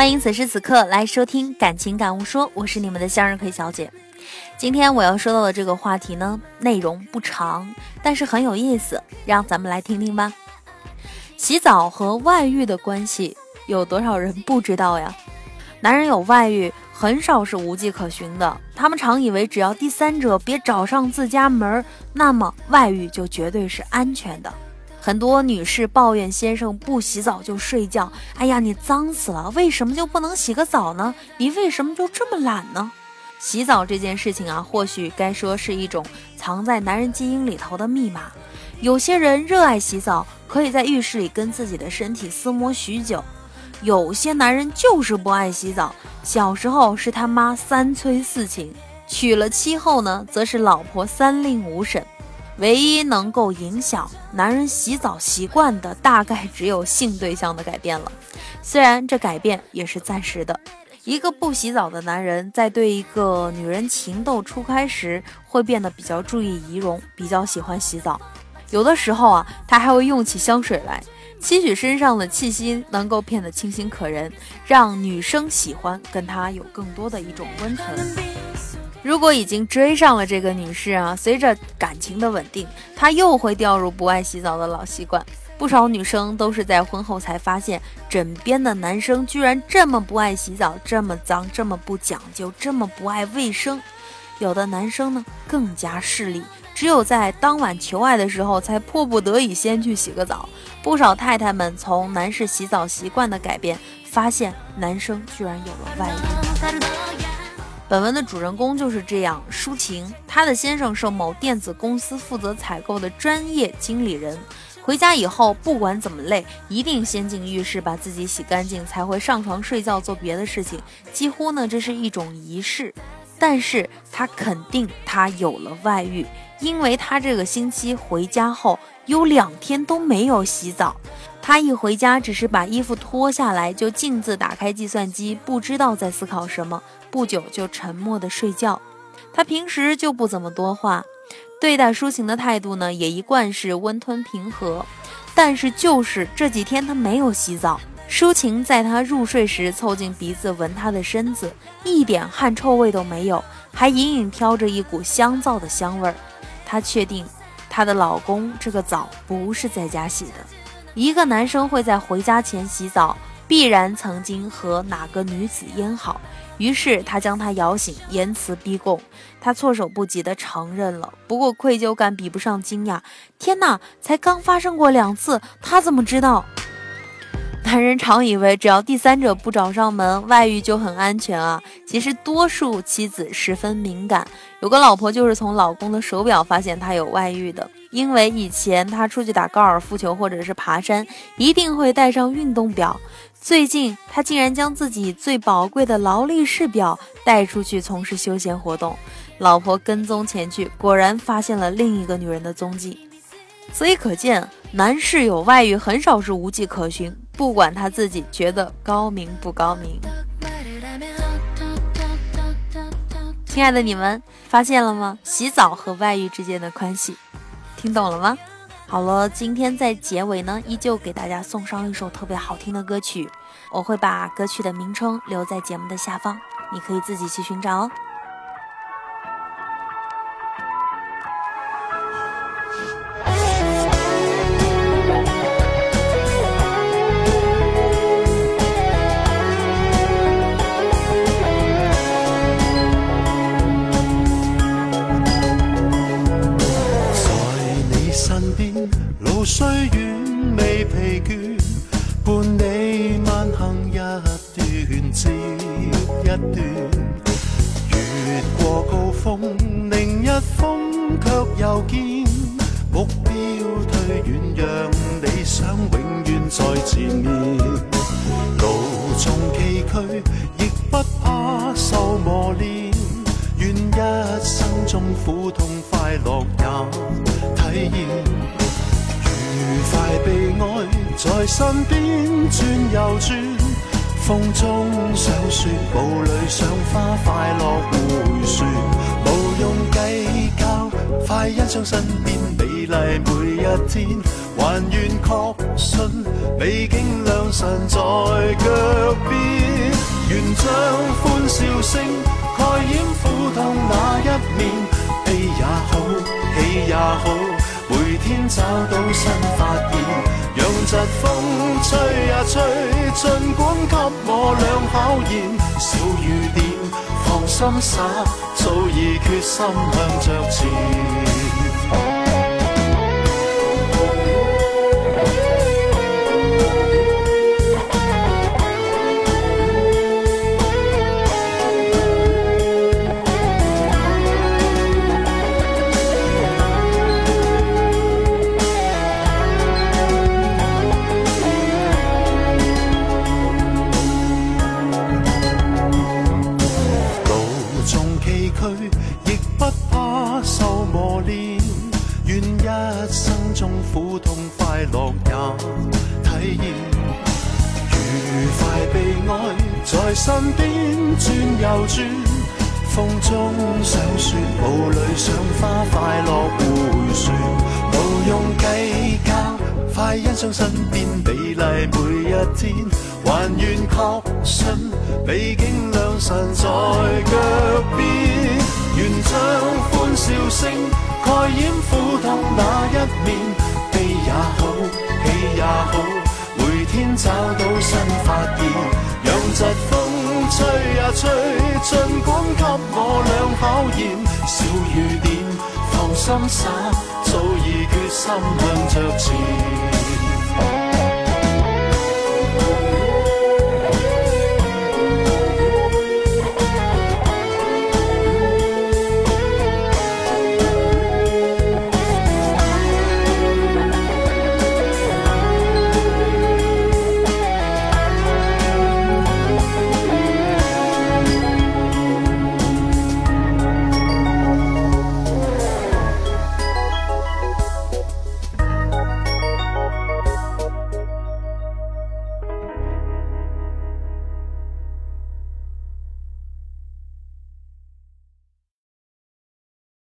欢迎此时此刻来收听《感情感悟说》，我是你们的向日葵小姐。今天我要说到的这个话题呢，内容不长，但是很有意思，让咱们来听听吧。洗澡和外遇的关系，有多少人不知道呀？男人有外遇，很少是无迹可寻的。他们常以为，只要第三者别找上自家门，那么外遇就绝对是安全的。很多女士抱怨先生不洗澡就睡觉，哎呀，你脏死了！为什么就不能洗个澡呢？你为什么就这么懒呢？洗澡这件事情啊，或许该说是一种藏在男人基因里头的密码。有些人热爱洗澡，可以在浴室里跟自己的身体厮磨许久；有些男人就是不爱洗澡，小时候是他妈三催四请，娶了妻后呢，则是老婆三令五申。唯一能够影响男人洗澡习惯的，大概只有性对象的改变了。虽然这改变也是暂时的。一个不洗澡的男人，在对一个女人情窦初开时，会变得比较注意仪容，比较喜欢洗澡。有的时候啊，他还会用起香水来，期许身上的气息能够变得清新可人，让女生喜欢，跟他有更多的一种温存。如果已经追上了这个女士啊，随着感情的稳定，她又会掉入不爱洗澡的老习惯。不少女生都是在婚后才发现，枕边的男生居然这么不爱洗澡，这么脏，这么不讲究，这么不爱卫生。有的男生呢，更加势利，只有在当晚求爱的时候，才迫不得已先去洗个澡。不少太太们从男士洗澡习惯的改变，发现男生居然有了外遇。本文的主人公就是这样抒情，他的先生是某电子公司负责采购的专业经理人。回家以后，不管怎么累，一定先进浴室把自己洗干净，才会上床睡觉做别的事情。几乎呢，这是一种仪式。但是他肯定他有了外遇，因为他这个星期回家后有两天都没有洗澡。他一回家，只是把衣服脱下来，就径自打开计算机，不知道在思考什么。不久就沉默地睡觉。他平时就不怎么多话，对待抒情的态度呢，也一贯是温吞平和。但是就是这几天他没有洗澡。抒情在他入睡时凑近鼻子闻他的身子，一点汗臭味都没有，还隐隐飘着一股香皂的香味儿。她确定，她的老公这个澡不是在家洗的。一个男生会在回家前洗澡，必然曾经和哪个女子烟好。于是他将她摇醒，言辞逼供。他措手不及地承认了，不过愧疚感比不上惊讶。天哪，才刚发生过两次，他怎么知道？男人常以为只要第三者不找上门，外遇就很安全啊。其实多数妻子十分敏感。有个老婆就是从老公的手表发现他有外遇的，因为以前他出去打高尔夫球或者是爬山，一定会带上运动表。最近他竟然将自己最宝贵的劳力士表带出去从事休闲活动，老婆跟踪前去，果然发现了另一个女人的踪迹。所以可见，男士有外遇很少是无迹可寻，不管他自己觉得高明不高明。亲爱的你们发现了吗？洗澡和外遇之间的关系，听懂了吗？好了，今天在结尾呢，依旧给大家送上一首特别好听的歌曲，我会把歌曲的名称留在节目的下方，你可以自己去寻找哦。风，另一风却又见。目标退远，让理想永远在前面。路纵崎岖，亦不怕受磨练。愿一生中苦痛快乐也体验。愉快被爱在身边转又转。风中赏雪，雾里赏花，快乐回旋，毋用计较。快欣赏身边美丽每一天，还愿确信，美景良辰在脚边。愿将欢笑声盖掩苦痛那一面，悲也好，喜也好，每天找到新发现。疾风吹呀吹，尽管给我俩考验。小雨点，放心洒，早已决心向着前。在身边转又转，风中赏雪，雾里赏花，快乐回旋，毋用计较，快欣赏身边美丽每一天。还愿确信，美景良辰在脚边，愿将欢笑声盖掩苦痛那一面。悲也好，喜也好，每天找到新发现。疾风吹呀吹，尽管给我俩考验。小雨点，放心洒，早已决心向着前。